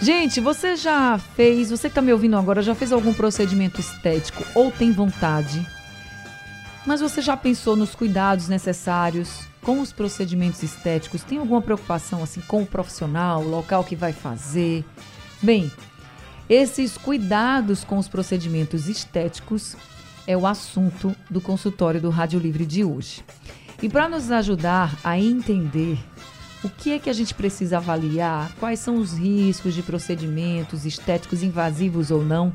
Gente, você já fez, você que está me ouvindo agora, já fez algum procedimento estético ou tem vontade? Mas você já pensou nos cuidados necessários com os procedimentos estéticos? Tem alguma preocupação assim com o profissional, o local que vai fazer? Bem, esses cuidados com os procedimentos estéticos é o assunto do consultório do Rádio Livre de hoje. E para nos ajudar a entender o que é que a gente precisa avaliar? Quais são os riscos de procedimentos estéticos invasivos ou não?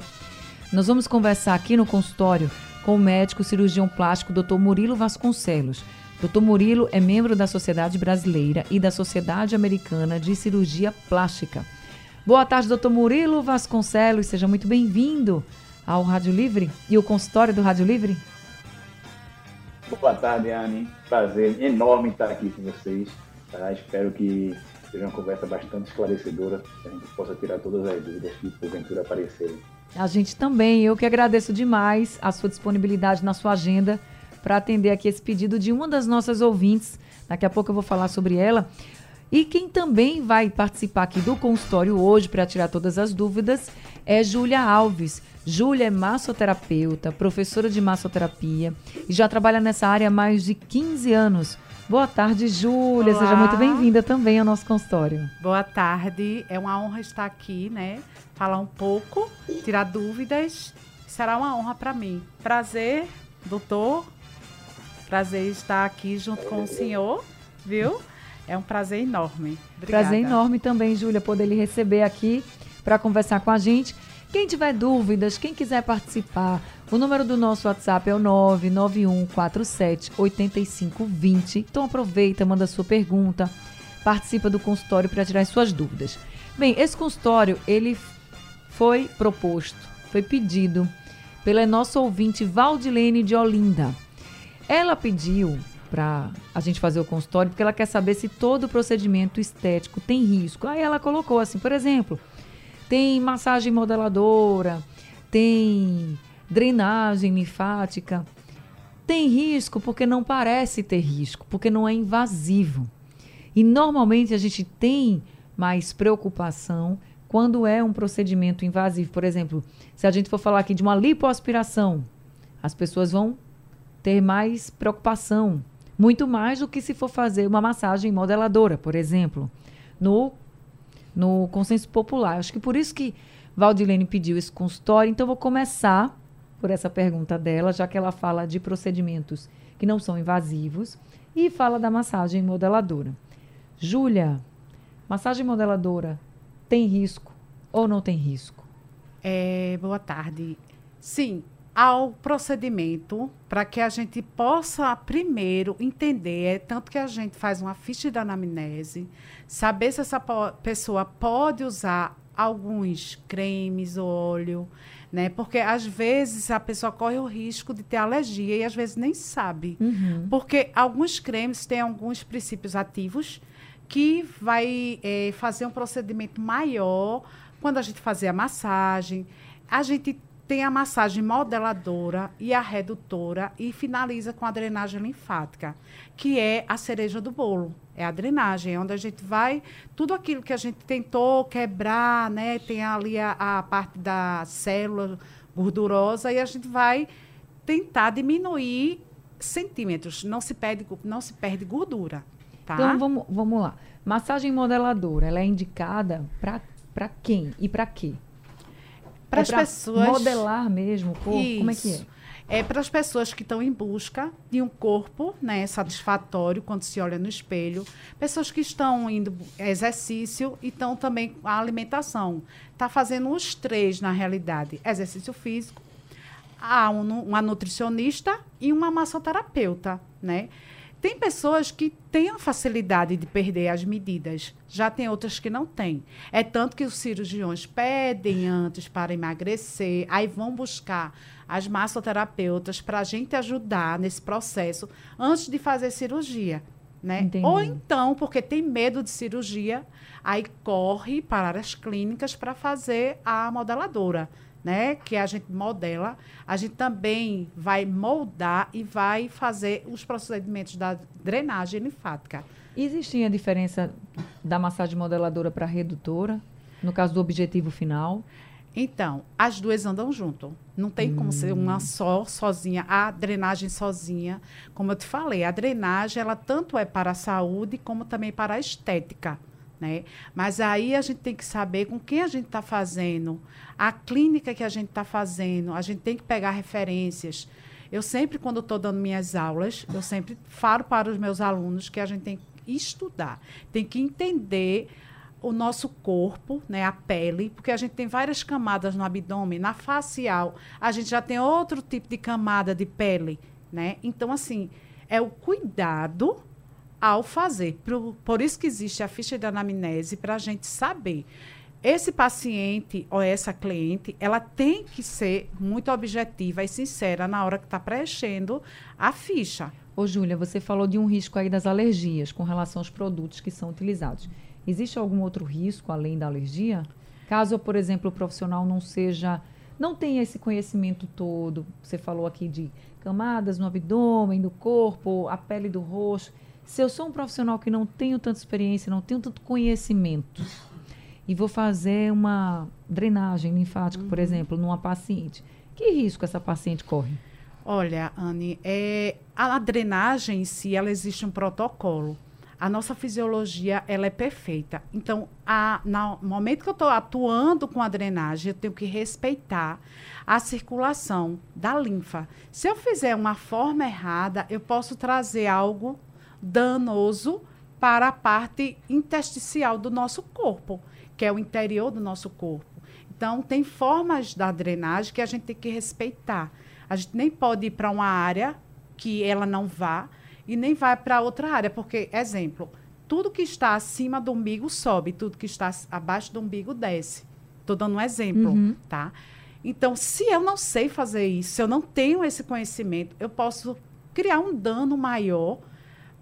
Nós vamos conversar aqui no consultório com o médico cirurgião plástico Dr. Murilo Vasconcelos. Dr. Murilo é membro da Sociedade Brasileira e da Sociedade Americana de Cirurgia Plástica. Boa tarde, doutor Murilo Vasconcelos. Seja muito bem-vindo ao Rádio Livre e o consultório do Rádio Livre. Boa tarde, Anne. Prazer enorme estar aqui com vocês. Tá? Espero que seja uma conversa bastante esclarecedora, que a gente possa tirar todas as dúvidas que porventura aparecerem. A gente também, eu que agradeço demais a sua disponibilidade na sua agenda para atender aqui esse pedido de uma das nossas ouvintes. Daqui a pouco eu vou falar sobre ela. E quem também vai participar aqui do consultório hoje para tirar todas as dúvidas é Júlia Alves. Júlia é massoterapeuta, professora de massoterapia e já trabalha nessa área há mais de 15 anos. Boa tarde, Júlia. Seja muito bem-vinda também ao nosso consultório. Boa tarde. É uma honra estar aqui, né? Falar um pouco, tirar dúvidas. Será uma honra para mim. Prazer, doutor. Prazer estar aqui junto com o senhor, viu? É um prazer enorme. Obrigada. Prazer enorme também, Júlia, poder lhe receber aqui para conversar com a gente. Quem tiver dúvidas, quem quiser participar, o número do nosso WhatsApp é o 99147 8520. Então aproveita, manda sua pergunta, participa do consultório para tirar suas dúvidas. Bem, esse consultório, ele foi proposto, foi pedido pela nossa ouvinte Valdilene de Olinda. Ela pediu para a gente fazer o consultório porque ela quer saber se todo procedimento estético tem risco. Aí ela colocou assim, por exemplo, tem massagem modeladora, tem drenagem linfática. Tem risco porque não parece ter risco, porque não é invasivo. E normalmente a gente tem mais preocupação quando é um procedimento invasivo. Por exemplo, se a gente for falar aqui de uma lipoaspiração, as pessoas vão ter mais preocupação, muito mais do que se for fazer uma massagem modeladora, por exemplo, no no consenso popular. Acho que por isso que Valdilene pediu esse consultório. Então, vou começar por essa pergunta dela, já que ela fala de procedimentos que não são invasivos e fala da massagem modeladora. Júlia, massagem modeladora tem risco ou não tem risco? É, boa tarde. Sim, ao procedimento para que a gente possa primeiro entender, é tanto que a gente faz uma ficha de anamnese, saber se essa pessoa pode usar alguns cremes, óleo, né? Porque às vezes a pessoa corre o risco de ter alergia e às vezes nem sabe. Uhum. Porque alguns cremes têm alguns princípios ativos que vai é, fazer um procedimento maior quando a gente fazer a massagem. A gente tem a massagem modeladora e a redutora e finaliza com a drenagem linfática, que é a cereja do bolo. É a drenagem, onde a gente vai tudo aquilo que a gente tentou quebrar, né? Tem ali a, a parte da célula gordurosa e a gente vai tentar diminuir centímetros. Não se perde, não se perde gordura. Tá? Então vamos, vamos lá. Massagem modeladora, ela é indicada para quem e para quê? Para as é pessoas modelar mesmo o corpo. Isso. Como é que é? É para as pessoas que estão em busca de um corpo né, satisfatório quando se olha no espelho, pessoas que estão indo exercício e estão também a alimentação. Está fazendo os três na realidade: exercício físico, há um, uma nutricionista e uma massoterapeuta, né? Tem pessoas que têm a facilidade de perder as medidas, já tem outras que não têm. É tanto que os cirurgiões pedem antes para emagrecer, aí vão buscar as massoterapeutas para a gente ajudar nesse processo antes de fazer cirurgia. Né? Ou então, porque tem medo de cirurgia, aí corre para as clínicas para fazer a modeladora né, que a gente modela, a gente também vai moldar e vai fazer os procedimentos da drenagem linfática. Existia a diferença da massagem modeladora para redutora, no caso do objetivo final? Então, as duas andam junto. Não tem hum. como ser uma hum. só, sozinha. A drenagem sozinha, como eu te falei, a drenagem, ela tanto é para a saúde como também para a estética. Né? Mas aí a gente tem que saber com quem a gente está fazendo, a clínica que a gente está fazendo, a gente tem que pegar referências. Eu sempre, quando estou dando minhas aulas, eu sempre falo para os meus alunos que a gente tem que estudar, tem que entender o nosso corpo, né, a pele, porque a gente tem várias camadas no abdômen, na facial, a gente já tem outro tipo de camada de pele, né? Então, assim, é o cuidado ao fazer. Por, por isso que existe a ficha de anamnese, para a gente saber. Esse paciente ou essa cliente, ela tem que ser muito objetiva e sincera na hora que está preenchendo a ficha. Ô, Júlia, você falou de um risco aí das alergias com relação aos produtos que são utilizados. Existe algum outro risco além da alergia? Caso, por exemplo, o profissional não seja, não tenha esse conhecimento todo, você falou aqui de camadas no abdômen, do corpo, a pele do rosto. Se eu sou um profissional que não tenho tanta experiência, não tenho tanto conhecimento, e vou fazer uma drenagem linfática, uhum. por exemplo, numa paciente, que risco essa paciente corre? Olha, Anne, é, a drenagem em si, ela existe um protocolo. A nossa fisiologia, ela é perfeita. Então, a, no momento que eu estou atuando com a drenagem, eu tenho que respeitar a circulação da linfa. Se eu fizer uma forma errada, eu posso trazer algo danoso para a parte intersticial do nosso corpo, que é o interior do nosso corpo. Então, tem formas da drenagem que a gente tem que respeitar. A gente nem pode ir para uma área que ela não vá e nem vai para outra área, porque, exemplo, tudo que está acima do umbigo sobe, tudo que está abaixo do umbigo desce. Estou dando um exemplo, uhum. tá? Então, se eu não sei fazer isso, se eu não tenho esse conhecimento, eu posso criar um dano maior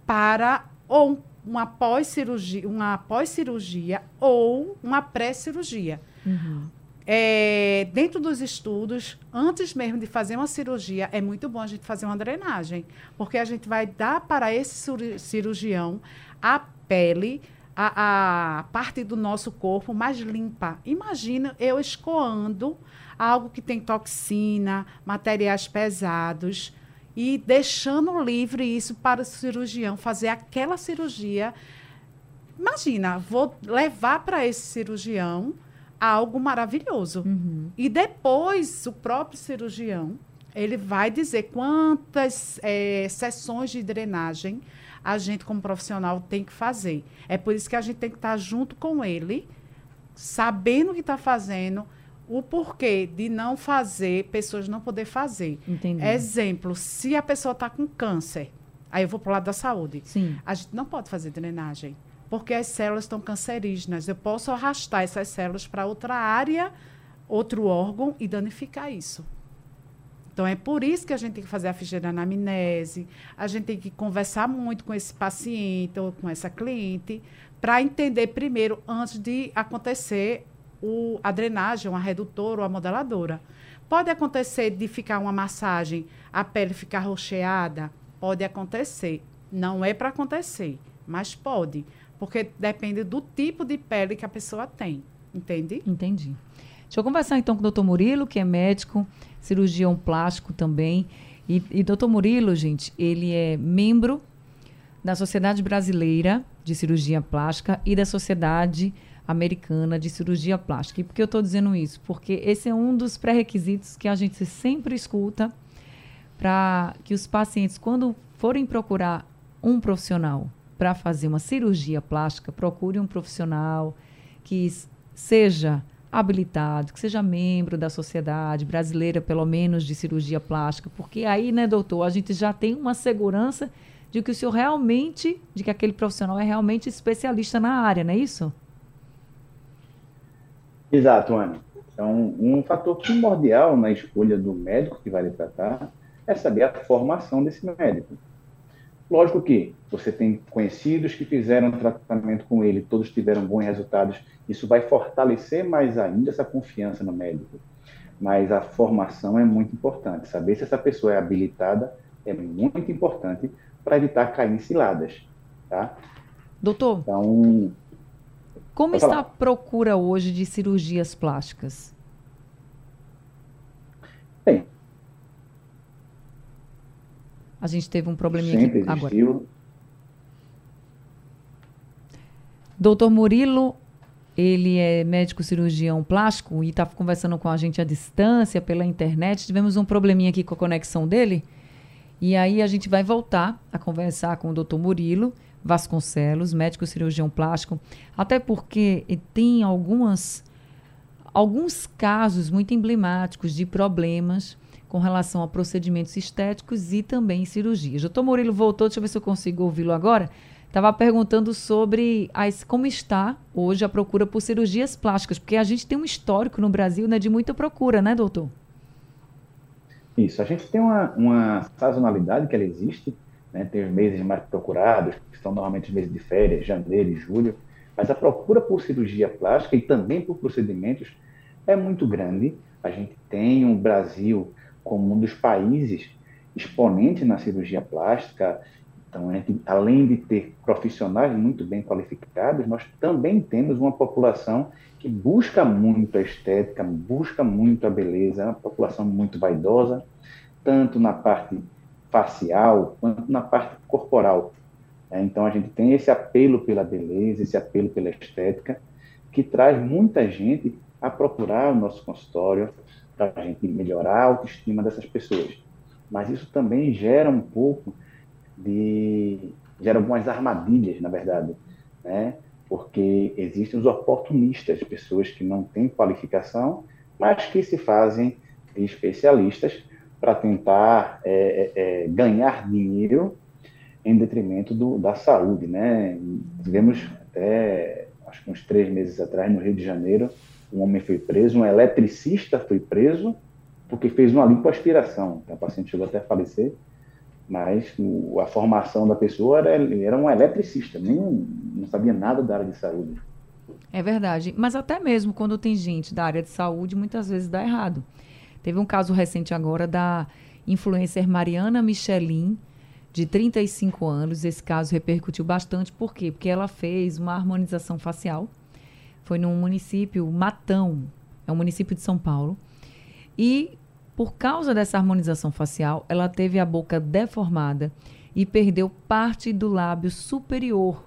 para ou uma pós-cirurgia, uma pós-cirurgia ou uma pré-cirurgia. Uhum. É, dentro dos estudos, antes mesmo de fazer uma cirurgia, é muito bom a gente fazer uma drenagem, porque a gente vai dar para esse cirurgião a pele, a, a parte do nosso corpo mais limpa. Imagina eu escoando algo que tem toxina, materiais pesados, e deixando livre isso para o cirurgião fazer aquela cirurgia. Imagina, vou levar para esse cirurgião algo maravilhoso. Uhum. E depois o próprio cirurgião ele vai dizer quantas é, sessões de drenagem a gente como profissional tem que fazer. É por isso que a gente tem que estar junto com ele, sabendo o que está fazendo o porquê de não fazer, pessoas não poder fazer. Entendi. Exemplo, se a pessoa está com câncer, aí eu vou para o lado da saúde. Sim. A gente não pode fazer drenagem, porque as células estão cancerígenas. Eu posso arrastar essas células para outra área, outro órgão e danificar isso. Então, é por isso que a gente tem que fazer a ficha de anamnese, a gente tem que conversar muito com esse paciente ou com essa cliente, para entender primeiro, antes de acontecer o, a drenagem, a redutora ou a modeladora. Pode acontecer de ficar uma massagem, a pele ficar rocheada? Pode acontecer. Não é para acontecer, mas pode. Porque depende do tipo de pele que a pessoa tem. Entende? Entendi. Deixa eu conversar então com o doutor Murilo, que é médico, cirurgião plástico também. E, e doutor Murilo, gente, ele é membro da Sociedade Brasileira de Cirurgia Plástica e da Sociedade Americana de Cirurgia Plástica. E por que eu estou dizendo isso? Porque esse é um dos pré-requisitos que a gente sempre escuta para que os pacientes, quando forem procurar um profissional para fazer uma cirurgia plástica, procure um profissional que seja habilitado, que seja membro da sociedade brasileira, pelo menos, de cirurgia plástica, porque aí, né, doutor, a gente já tem uma segurança de que o senhor realmente, de que aquele profissional é realmente especialista na área, não é isso? Exato, Ana. Então, um fator primordial na escolha do médico que vai lhe tratar é saber a formação desse médico. Lógico que você tem conhecidos que fizeram tratamento com ele, todos tiveram bons resultados, isso vai fortalecer mais ainda essa confiança no médico. Mas a formação é muito importante. Saber se essa pessoa é habilitada é muito importante para evitar cair em ciladas. Tá? Doutor, então, como está a procura hoje de cirurgias plásticas? Bem, a gente teve um probleminha aqui existiu. agora. Doutor Murilo, ele é médico cirurgião plástico e está conversando com a gente à distância pela internet. Tivemos um probleminha aqui com a conexão dele. E aí a gente vai voltar a conversar com o doutor Murilo Vasconcelos, médico cirurgião plástico, até porque tem algumas alguns casos muito emblemáticos de problemas com relação a procedimentos estéticos e também cirurgias. Doutor Murilo voltou, deixa eu ver se eu consigo ouvi-lo agora. Estava perguntando sobre as, como está hoje a procura por cirurgias plásticas, porque a gente tem um histórico no Brasil né, de muita procura, né, doutor? Isso, a gente tem uma, uma sazonalidade que ela existe, né, tem os meses mais procurados, que são normalmente os meses de férias, janeiro e julho, mas a procura por cirurgia plástica e também por procedimentos é muito grande. A gente tem o Brasil como um dos países exponentes na cirurgia plástica. Então, gente, além de ter profissionais muito bem qualificados, nós também temos uma população que busca muito a estética, busca muito a beleza, é uma população muito vaidosa, tanto na parte facial quanto na parte corporal. É, então, a gente tem esse apelo pela beleza, esse apelo pela estética, que traz muita gente a procurar o nosso consultório para a gente melhorar a autoestima dessas pessoas. Mas isso também gera um pouco de. gera algumas armadilhas, na verdade, né? porque existem os oportunistas, pessoas que não têm qualificação, mas que se fazem especialistas para tentar é, é, ganhar dinheiro em detrimento do, da saúde, né? Tivemos até, acho que uns três meses atrás, no Rio de Janeiro, um homem foi preso, um eletricista foi preso porque fez uma lipoaspiração. A paciente chegou até a falecer, mas o, a formação da pessoa era, era um eletricista, nem, não sabia nada da área de saúde. É verdade, mas até mesmo quando tem gente da área de saúde, muitas vezes dá errado. Teve um caso recente agora da influencer Mariana Michelin, de 35 anos. Esse caso repercutiu bastante, por quê? Porque ela fez uma harmonização facial. Foi num município, Matão, é um município de São Paulo. E por causa dessa harmonização facial, ela teve a boca deformada e perdeu parte do lábio superior.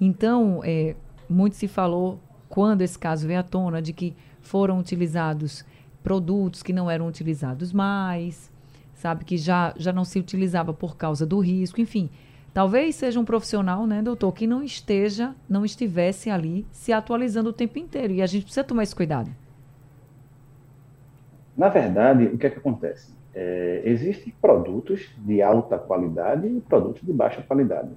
Então, é, muito se falou, quando esse caso veio à tona, de que foram utilizados produtos que não eram utilizados mais, sabe, que já, já não se utilizava por causa do risco, enfim. Talvez seja um profissional, né, doutor, que não esteja, não estivesse ali se atualizando o tempo inteiro. E a gente precisa tomar esse cuidado. Na verdade, o que é que acontece? É, existem produtos de alta qualidade e produtos de baixa qualidade.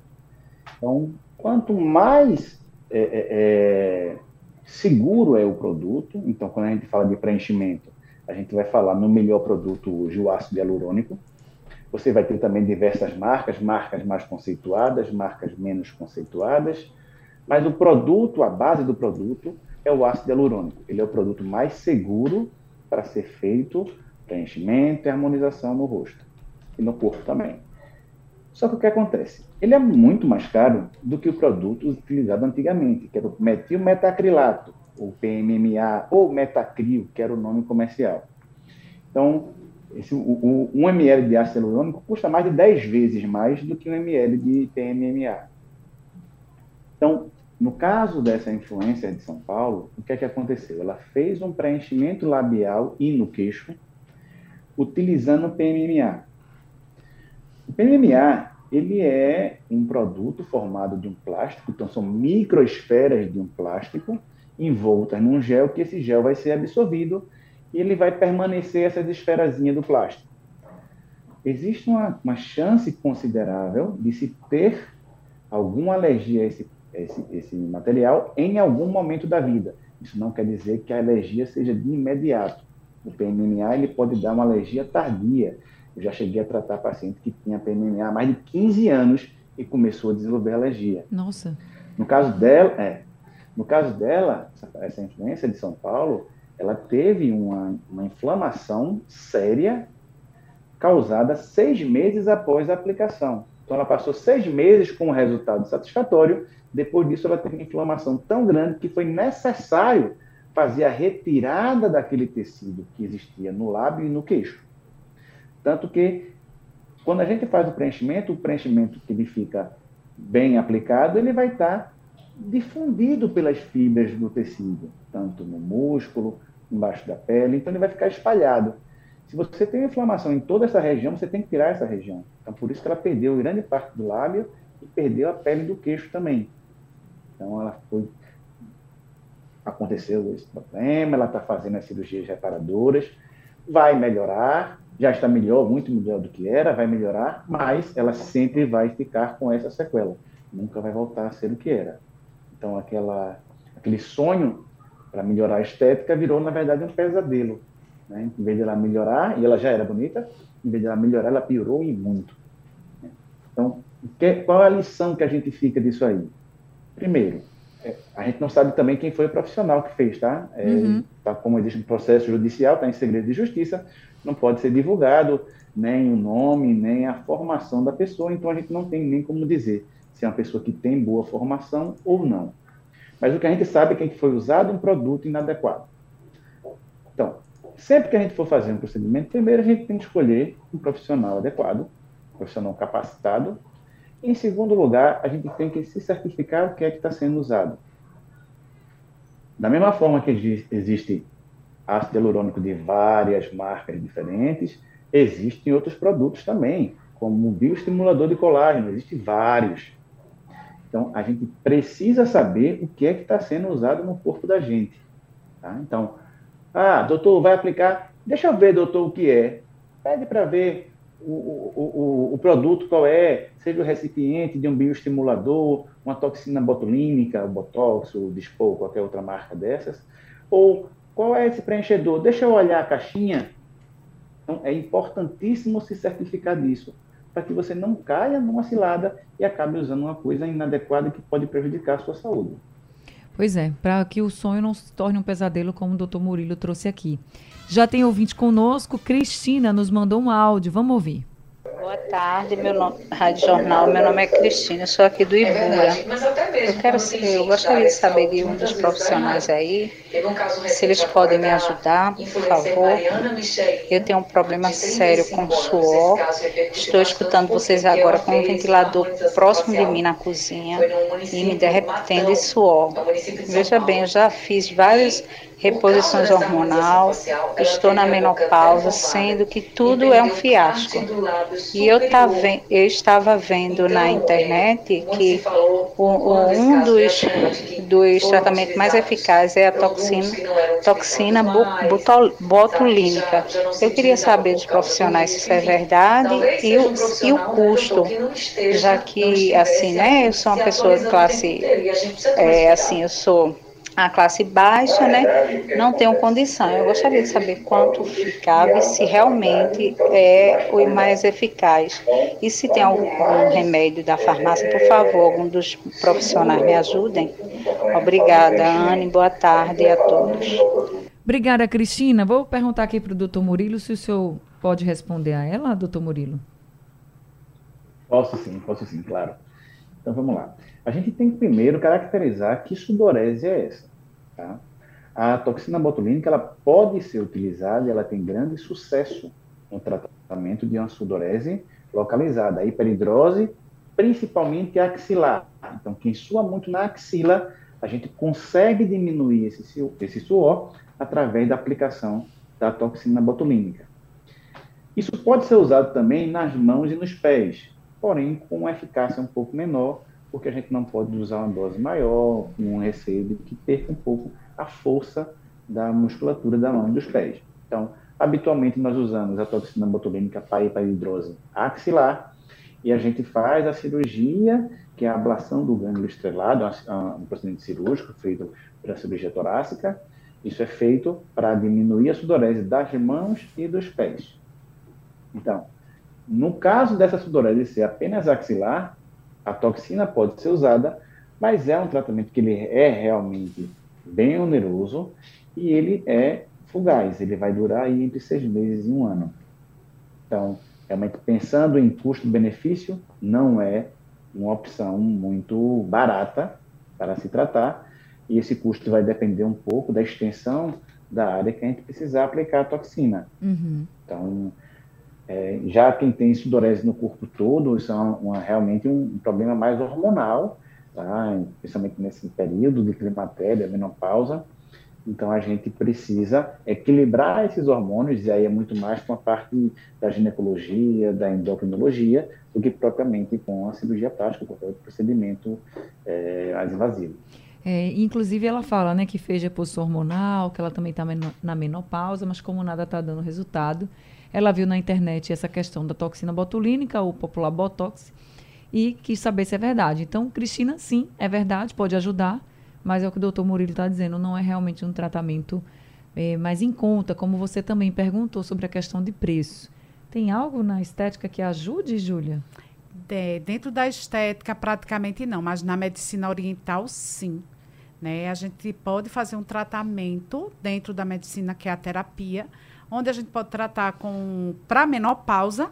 Então, quanto mais é, é, é seguro é o produto, então quando a gente fala de preenchimento, a gente vai falar no melhor produto hoje, o ácido hialurônico. Você vai ter também diversas marcas, marcas mais conceituadas, marcas menos conceituadas, mas o produto, a base do produto, é o ácido hialurônico. Ele é o produto mais seguro para ser feito preenchimento e harmonização no rosto e no corpo também. Só que o que acontece? Ele é muito mais caro do que o produto utilizado antigamente, que era o metilmetacrilato, ou PMMA, ou Metacril, que era o nome comercial. Então, esse, o, o, 1 ml de ácido hialurônico custa mais de 10 vezes mais do que 1 ml de PMMA. Então, no caso dessa influência de São Paulo, o que é que aconteceu? Ela fez um preenchimento labial e no queixo, utilizando o PMMA. O PMMA, ele é um produto formado de um plástico, então são microesferas de um plástico, envoltas num gel, que esse gel vai ser absorvido e ele vai permanecer essas esferazinhas do plástico. existe uma, uma chance considerável de se ter alguma alergia a esse, esse, esse material em algum momento da vida. Isso não quer dizer que a alergia seja de imediato. O PMMA ele pode dar uma alergia tardia. Eu já cheguei a tratar paciente que tinha PMMA há mais de 15 anos e começou a desenvolver alergia. Nossa. No caso dela, é, no caso dela, essa, influência de São Paulo, ela teve uma, uma inflamação séria causada seis meses após a aplicação. Então, ela passou seis meses com um resultado satisfatório. Depois disso, ela teve uma inflamação tão grande que foi necessário fazer a retirada daquele tecido que existia no lábio e no queixo. Tanto que, quando a gente faz o preenchimento, o preenchimento que ele fica bem aplicado, ele vai estar difundido pelas fibras do tecido, tanto no músculo, embaixo da pele, então ele vai ficar espalhado. Se você tem inflamação em toda essa região, você tem que tirar essa região. Então, por isso que ela perdeu grande parte do lábio e perdeu a pele do queixo também. Então, ela foi. Aconteceu esse problema, ela está fazendo as cirurgias reparadoras, vai melhorar, já está melhor, muito melhor do que era, vai melhorar, mas ela sempre vai ficar com essa sequela. Nunca vai voltar a ser o que era. Então, aquela, aquele sonho para melhorar a estética virou, na verdade, um pesadelo. Né? Em vez de ela melhorar, e ela já era bonita, em vez de ela melhorar, ela piorou e muito. Então, que, qual é a lição que a gente fica disso aí? Primeiro, é, a gente não sabe também quem foi o profissional que fez, tá? É, uhum. tá como existe um processo judicial, está em segredo de justiça, não pode ser divulgado nem o nome, nem a formação da pessoa, então a gente não tem nem como dizer se é uma pessoa que tem boa formação ou não. Mas o que a gente sabe é que foi usado um produto inadequado. Então, sempre que a gente for fazer um procedimento, primeiro a gente tem que escolher um profissional adequado, um profissional capacitado. Em segundo lugar, a gente tem que se certificar o que é que está sendo usado. Da mesma forma que existe ácido hialurônico de várias marcas diferentes, existem outros produtos também, como o bioestimulador de colágeno, existem vários. Então, a gente precisa saber o que é que está sendo usado no corpo da gente. Tá? Então, ah, doutor, vai aplicar. Deixa eu ver, doutor, o que é. Pede para ver o, o, o, o, produto qual é, seja o recipiente de um bioestimulador, uma toxina botulínica, o Botox, o Dispo, qualquer outra marca dessas. Ou qual é esse preenchedor? Deixa eu olhar a caixinha. Então, é importantíssimo se certificar disso para que você não caia numa cilada e acabe usando uma coisa inadequada que pode prejudicar a sua saúde. Pois é, para que o sonho não se torne um pesadelo, como o doutor Murilo trouxe aqui. Já tem ouvinte conosco, Cristina nos mandou um áudio, vamos ouvir. Boa tarde, meu nome, Rádio Jornal. Meu nome é Cristina, sou aqui do Ibura. Eu quero saber, eu gostaria de saber de um dos profissionais aí, se eles podem me ajudar, por favor. Eu tenho um problema sério com suor. Estou escutando vocês agora com um ventilador próximo de mim na cozinha e me derretendo de suor. Veja bem, eu já fiz vários reposições hormonal, estou na menopausa, sendo que tudo é um fiasco. E eu, tá eu estava vendo na internet que o, o, um dos, dos tratamentos mais eficazes é a toxina, toxina botulínica. Eu queria saber dos profissionais se isso é verdade e o, e o custo, já que, assim, né, eu sou uma pessoa de classe, é, assim, eu sou a classe baixa, né, não tenho condição. Eu gostaria de saber quanto ficava e se realmente é o mais eficaz. E se tem algum remédio da farmácia, por favor, algum dos profissionais me ajudem. Obrigada, Anne. Boa tarde a todos. Obrigada, Cristina. Vou perguntar aqui para o doutor Murilo se o senhor pode responder a ela, doutor Murilo. Posso sim, posso sim, claro. Então vamos lá. A gente tem que primeiro caracterizar que sudorese é essa. Tá? A toxina botulínica ela pode ser utilizada e ela tem grande sucesso no tratamento de uma sudorese localizada, a hiperidrose, principalmente axilar. Então, quem sua muito na axila, a gente consegue diminuir esse, esse suor através da aplicação da toxina botulínica. Isso pode ser usado também nas mãos e nos pés, porém com uma eficácia um pouco menor, porque a gente não pode usar uma dose maior, com um receio de que perca um pouco a força da musculatura da mão e dos pés. Então, habitualmente nós usamos a toxina botulínica para hidrose axilar e a gente faz a cirurgia, que é a ablação do gânglio estrelado, um procedimento cirúrgico feito pela cirurgia torácica. Isso é feito para diminuir a sudorese das mãos e dos pés. Então, no caso dessa sudorese ser apenas axilar, a toxina pode ser usada, mas é um tratamento que ele é realmente bem oneroso e ele é fugaz, ele vai durar aí entre seis meses e um ano. Então, realmente pensando em custo-benefício, não é uma opção muito barata para se tratar, e esse custo vai depender um pouco da extensão da área que a gente precisar aplicar a toxina. Uhum. Então, é, já quem tem sudorese no corpo todo, isso é uma, realmente um, problema mais hormonal, tá? principalmente nesse período de climatéria, menopausa. Então, a gente precisa equilibrar esses hormônios, e aí é muito mais com a parte da ginecologia, da endocrinologia, do que propriamente com a cirurgia plástica, qualquer procedimento é, mais invasivo. É, inclusive, ela fala né, que fez reposição hormonal, que ela também está na menopausa, mas como nada está dando resultado, ela viu na internet essa questão da toxina botulínica, o popular Botox, e quis saber se é verdade. Então, Cristina, sim, é verdade, pode ajudar, mas é o que o doutor Murilo está dizendo, não é realmente um tratamento é, mais em conta, como você também perguntou sobre a questão de preço. Tem algo na estética que ajude, Júlia? É, dentro da estética, praticamente não, mas na medicina oriental, sim. Né? A gente pode fazer um tratamento dentro da medicina, que é a terapia, onde a gente pode tratar com para menopausa,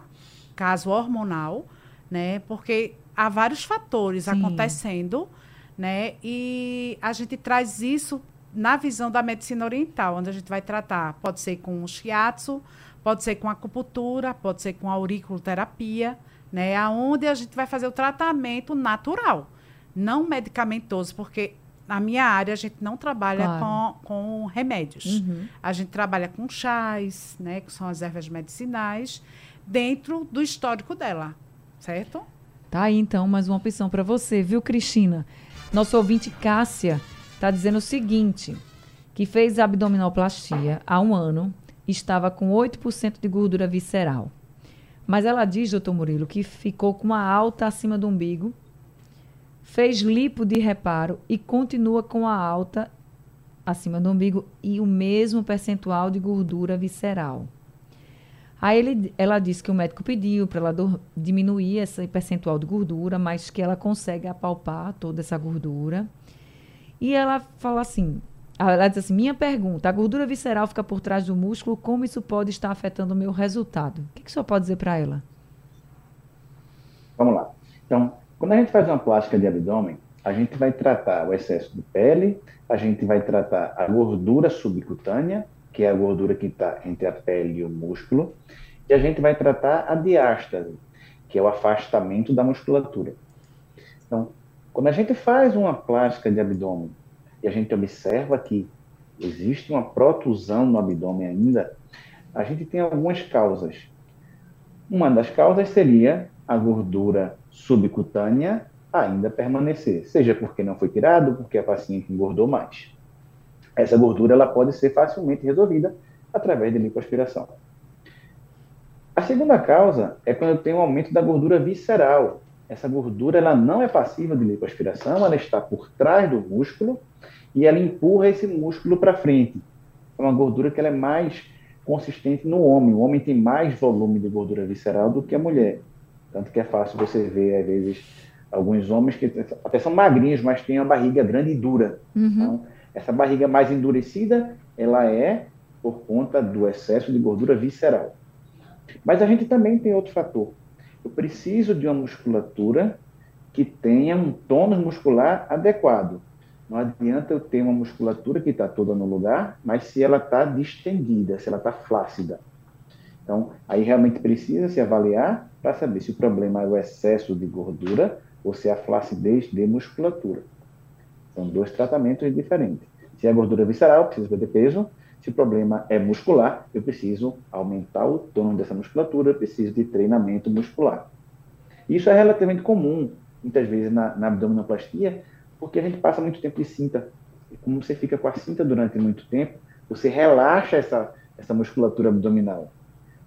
caso hormonal, né? Porque há vários fatores Sim. acontecendo, né? E a gente traz isso na visão da medicina oriental, onde a gente vai tratar, pode ser com shiatsu, pode ser com acupuntura, pode ser com auriculoterapia, né? Aonde a gente vai fazer o tratamento natural, não medicamentoso, porque na minha área, a gente não trabalha claro. com, com remédios. Uhum. A gente trabalha com chás, né, que são as ervas medicinais, dentro do histórico dela, certo? Tá aí, então, mais uma opção para você, viu, Cristina? Nosso ouvinte Cássia está dizendo o seguinte, que fez abdominoplastia há um ano, estava com 8% de gordura visceral. Mas ela diz, doutor Murilo, que ficou com uma alta acima do umbigo fez lipo de reparo e continua com a alta acima do umbigo e o mesmo percentual de gordura visceral. Aí ele, ela disse que o médico pediu para ela do, diminuir esse percentual de gordura, mas que ela consegue apalpar toda essa gordura. E ela fala assim, ela diz assim, minha pergunta, a gordura visceral fica por trás do músculo, como isso pode estar afetando o meu resultado? O que, que o senhor pode dizer para ela? Vamos lá. Então, quando a gente faz uma plástica de abdômen, a gente vai tratar o excesso de pele, a gente vai tratar a gordura subcutânea, que é a gordura que está entre a pele e o músculo, e a gente vai tratar a diástase, que é o afastamento da musculatura. Então, quando a gente faz uma plástica de abdômen e a gente observa que existe uma protusão no abdômen ainda, a gente tem algumas causas. Uma das causas seria a gordura subcutânea ainda permanecer, seja porque não foi tirado, porque a paciente engordou mais. Essa gordura ela pode ser facilmente resolvida através de lipoaspiração. A segunda causa é quando tem um aumento da gordura visceral. Essa gordura ela não é passível de lipoaspiração, ela está por trás do músculo e ela empurra esse músculo para frente. É uma gordura que ela é mais consistente no homem. O homem tem mais volume de gordura visceral do que a mulher. Tanto que é fácil você ver, às vezes, alguns homens que até são magrinhos, mas têm uma barriga grande e dura. Uhum. Então, essa barriga mais endurecida, ela é por conta do excesso de gordura visceral. Mas a gente também tem outro fator. Eu preciso de uma musculatura que tenha um tônus muscular adequado. Não adianta eu ter uma musculatura que está toda no lugar, mas se ela está distendida, se ela está flácida. Então, aí realmente precisa se avaliar para saber se o problema é o excesso de gordura ou se é a flacidez de musculatura. São dois tratamentos diferentes. Se é gordura visceral, preciso perder peso. Se o problema é muscular, eu preciso aumentar o tônus dessa musculatura, eu preciso de treinamento muscular. Isso é relativamente comum, muitas vezes, na, na abdominoplastia, porque a gente passa muito tempo de cinta. E como você fica com a cinta durante muito tempo, você relaxa essa, essa musculatura abdominal.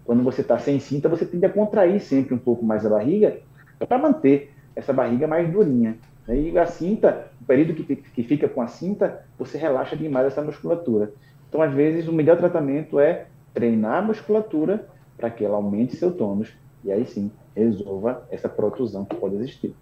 Quando você está sem cinta, você tende a contrair sempre um pouco mais a barriga para manter essa barriga mais durinha. Né? E a cinta, o período que, que fica com a cinta, você relaxa demais essa musculatura. Então, às vezes, o melhor tratamento é treinar a musculatura para que ela aumente seu tônus e aí sim resolva essa protrusão que pode existir.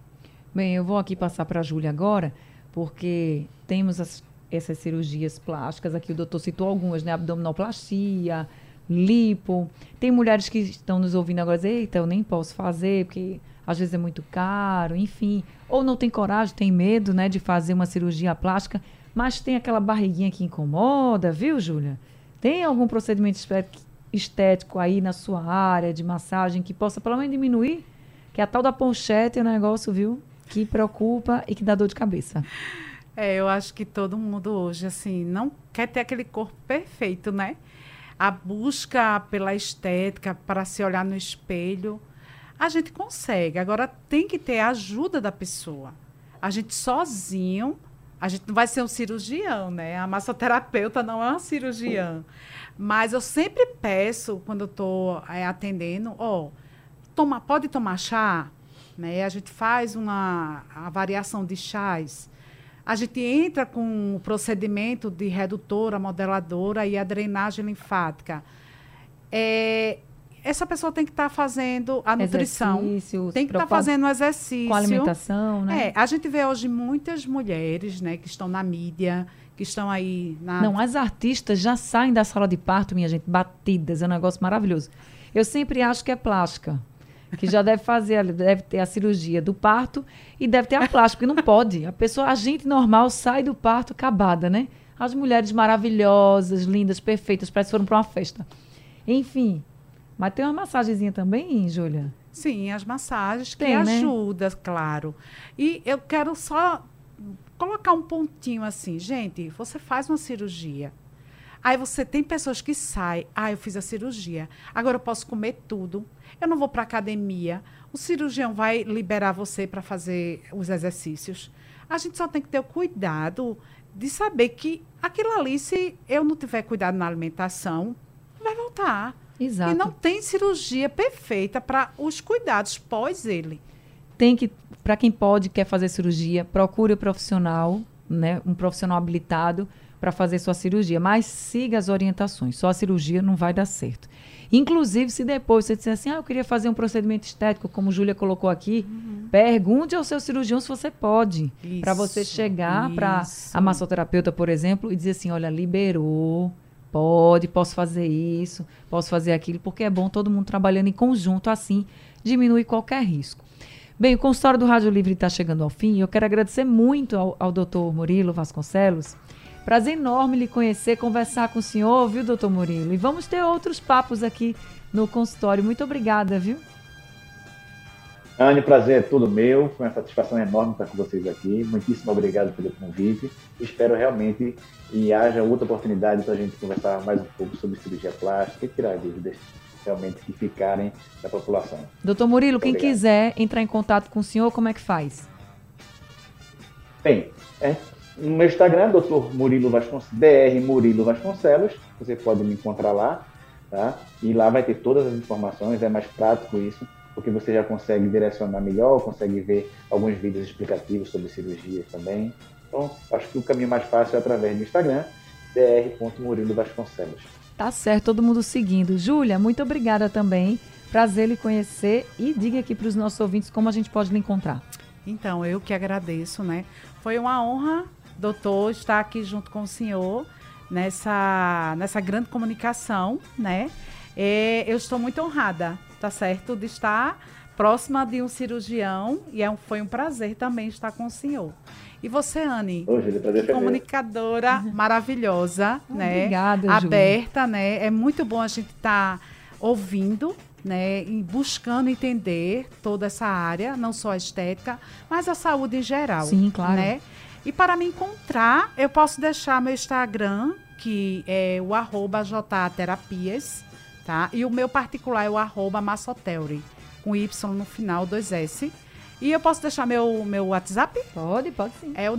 Bem, eu vou aqui passar para a Júlia agora, porque temos as, essas cirurgias plásticas, aqui o doutor citou algumas, né? Abdominoplastia, lipo. Tem mulheres que estão nos ouvindo agora dizer, eita, eu nem posso fazer, porque às vezes é muito caro, enfim. Ou não tem coragem, tem medo, né, de fazer uma cirurgia plástica, mas tem aquela barriguinha que incomoda, viu, Júlia? Tem algum procedimento estético aí na sua área de massagem que possa pelo menos diminuir? Que a tal da ponchete é um negócio, viu? Que preocupa e que dá dor de cabeça. É, eu acho que todo mundo hoje, assim, não quer ter aquele corpo perfeito, né? A busca pela estética, para se olhar no espelho, a gente consegue. Agora tem que ter a ajuda da pessoa. A gente sozinho, a gente não vai ser um cirurgião, né? A massoterapeuta não é uma cirurgiã. Mas eu sempre peço, quando eu estou é, atendendo, ó, oh, toma, pode tomar chá? Né? A gente faz uma a variação de chás. A gente entra com o procedimento de redutora, modeladora e a drenagem linfática. É, essa pessoa tem que estar tá fazendo a nutrição. Tem que estar tá fazendo o exercício. Com a alimentação, né? É, a gente vê hoje muitas mulheres, né, que estão na mídia, que estão aí na. Não, as artistas já saem da sala de parto, minha gente, batidas, é um negócio maravilhoso. Eu sempre acho que é plástica. Que já deve fazer, deve ter a cirurgia do parto e deve ter a plástica, porque não pode. A pessoa, a gente normal sai do parto acabada, né? As mulheres maravilhosas, lindas, perfeitas, parece que foram para uma festa. Enfim, mas tem uma massagenzinha também, Júlia? Sim, as massagens que tem, né? ajudam, né? claro. E eu quero só colocar um pontinho assim, gente, você faz uma cirurgia. Aí você tem pessoas que saem, ah, eu fiz a cirurgia, agora eu posso comer tudo, eu não vou para academia, o cirurgião vai liberar você para fazer os exercícios. A gente só tem que ter o cuidado de saber que aquilo ali, se eu não tiver cuidado na alimentação, vai voltar. Exato. E não tem cirurgia perfeita para os cuidados pós ele. Tem que, para quem pode, quer fazer cirurgia, procure o profissional, né, um profissional habilitado para fazer sua cirurgia, mas siga as orientações. Só a cirurgia não vai dar certo. Inclusive, se depois você disser assim, ah, eu queria fazer um procedimento estético, como Júlia colocou aqui, uhum. pergunte ao seu cirurgião se você pode. Para você chegar para a massoterapeuta, por exemplo, e dizer assim, olha, liberou, Pode, posso fazer isso, posso fazer aquilo, porque é bom todo mundo trabalhando em conjunto, assim diminui qualquer risco. Bem, o consultório do Rádio Livre está chegando ao fim e eu quero agradecer muito ao, ao doutor Murilo Vasconcelos. Prazer enorme lhe conhecer, conversar com o senhor, viu, doutor Murilo? E vamos ter outros papos aqui no consultório. Muito obrigada, viu? Anne, prazer é todo meu. Foi uma satisfação enorme estar com vocês aqui. Muitíssimo obrigado pelo convite. Espero realmente que haja outra oportunidade para a gente conversar mais um pouco sobre cirurgia plástica e tirar dúvidas realmente que ficarem da população. Doutor Murilo, Muito quem obrigado. quiser entrar em contato com o senhor, como é que faz? Bem, é, no meu Instagram, Dr. Murilo Vasconcelos, DR Murilo Vasconcelos, você pode me encontrar lá, tá? E lá vai ter todas as informações, é mais prático isso porque você já consegue direcionar melhor, consegue ver alguns vídeos explicativos sobre cirurgia também. Então, acho que o caminho mais fácil é através do Instagram, dr.murilo Vasconcelos. Tá certo, todo mundo seguindo. Júlia, muito obrigada também. Prazer lhe conhecer e diga aqui para os nossos ouvintes como a gente pode lhe encontrar. Então, eu que agradeço, né? Foi uma honra, doutor, estar aqui junto com o senhor nessa, nessa grande comunicação, né? E eu estou muito honrada tá certo? De estar próxima de um cirurgião e é um, foi um prazer também estar com o senhor. E você, Anne, comunicadora uhum. maravilhosa, né? Obrigada, Aberta, né? É muito bom a gente estar tá ouvindo, né? E buscando entender toda essa área, não só a estética, mas a saúde em geral. Sim, claro. Né? E para me encontrar, eu posso deixar meu Instagram, que é o arroba Terapias, tá? E o meu particular é o arroba com Y no final, dois S. E eu posso deixar meu, meu WhatsApp? Pode, pode sim. É o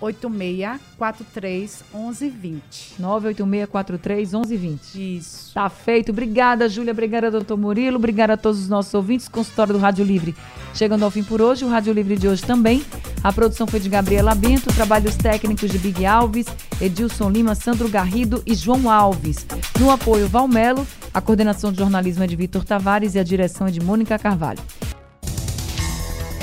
986431120. 986431120. Isso. Tá feito. Obrigada, Júlia. Obrigada, doutor Murilo. Obrigada a todos os nossos ouvintes. Consultório do Rádio Livre. Chegando ao fim por hoje, o Rádio Livre de hoje também. A produção foi de Gabriela Bento, trabalhos técnicos de Big Alves, Edilson Lima, Sandro Garrido e João Alves. No apoio, Valmelo, a coordenação de jornalismo é de Vitor Tavares e a direção é de Mônica Carvalho.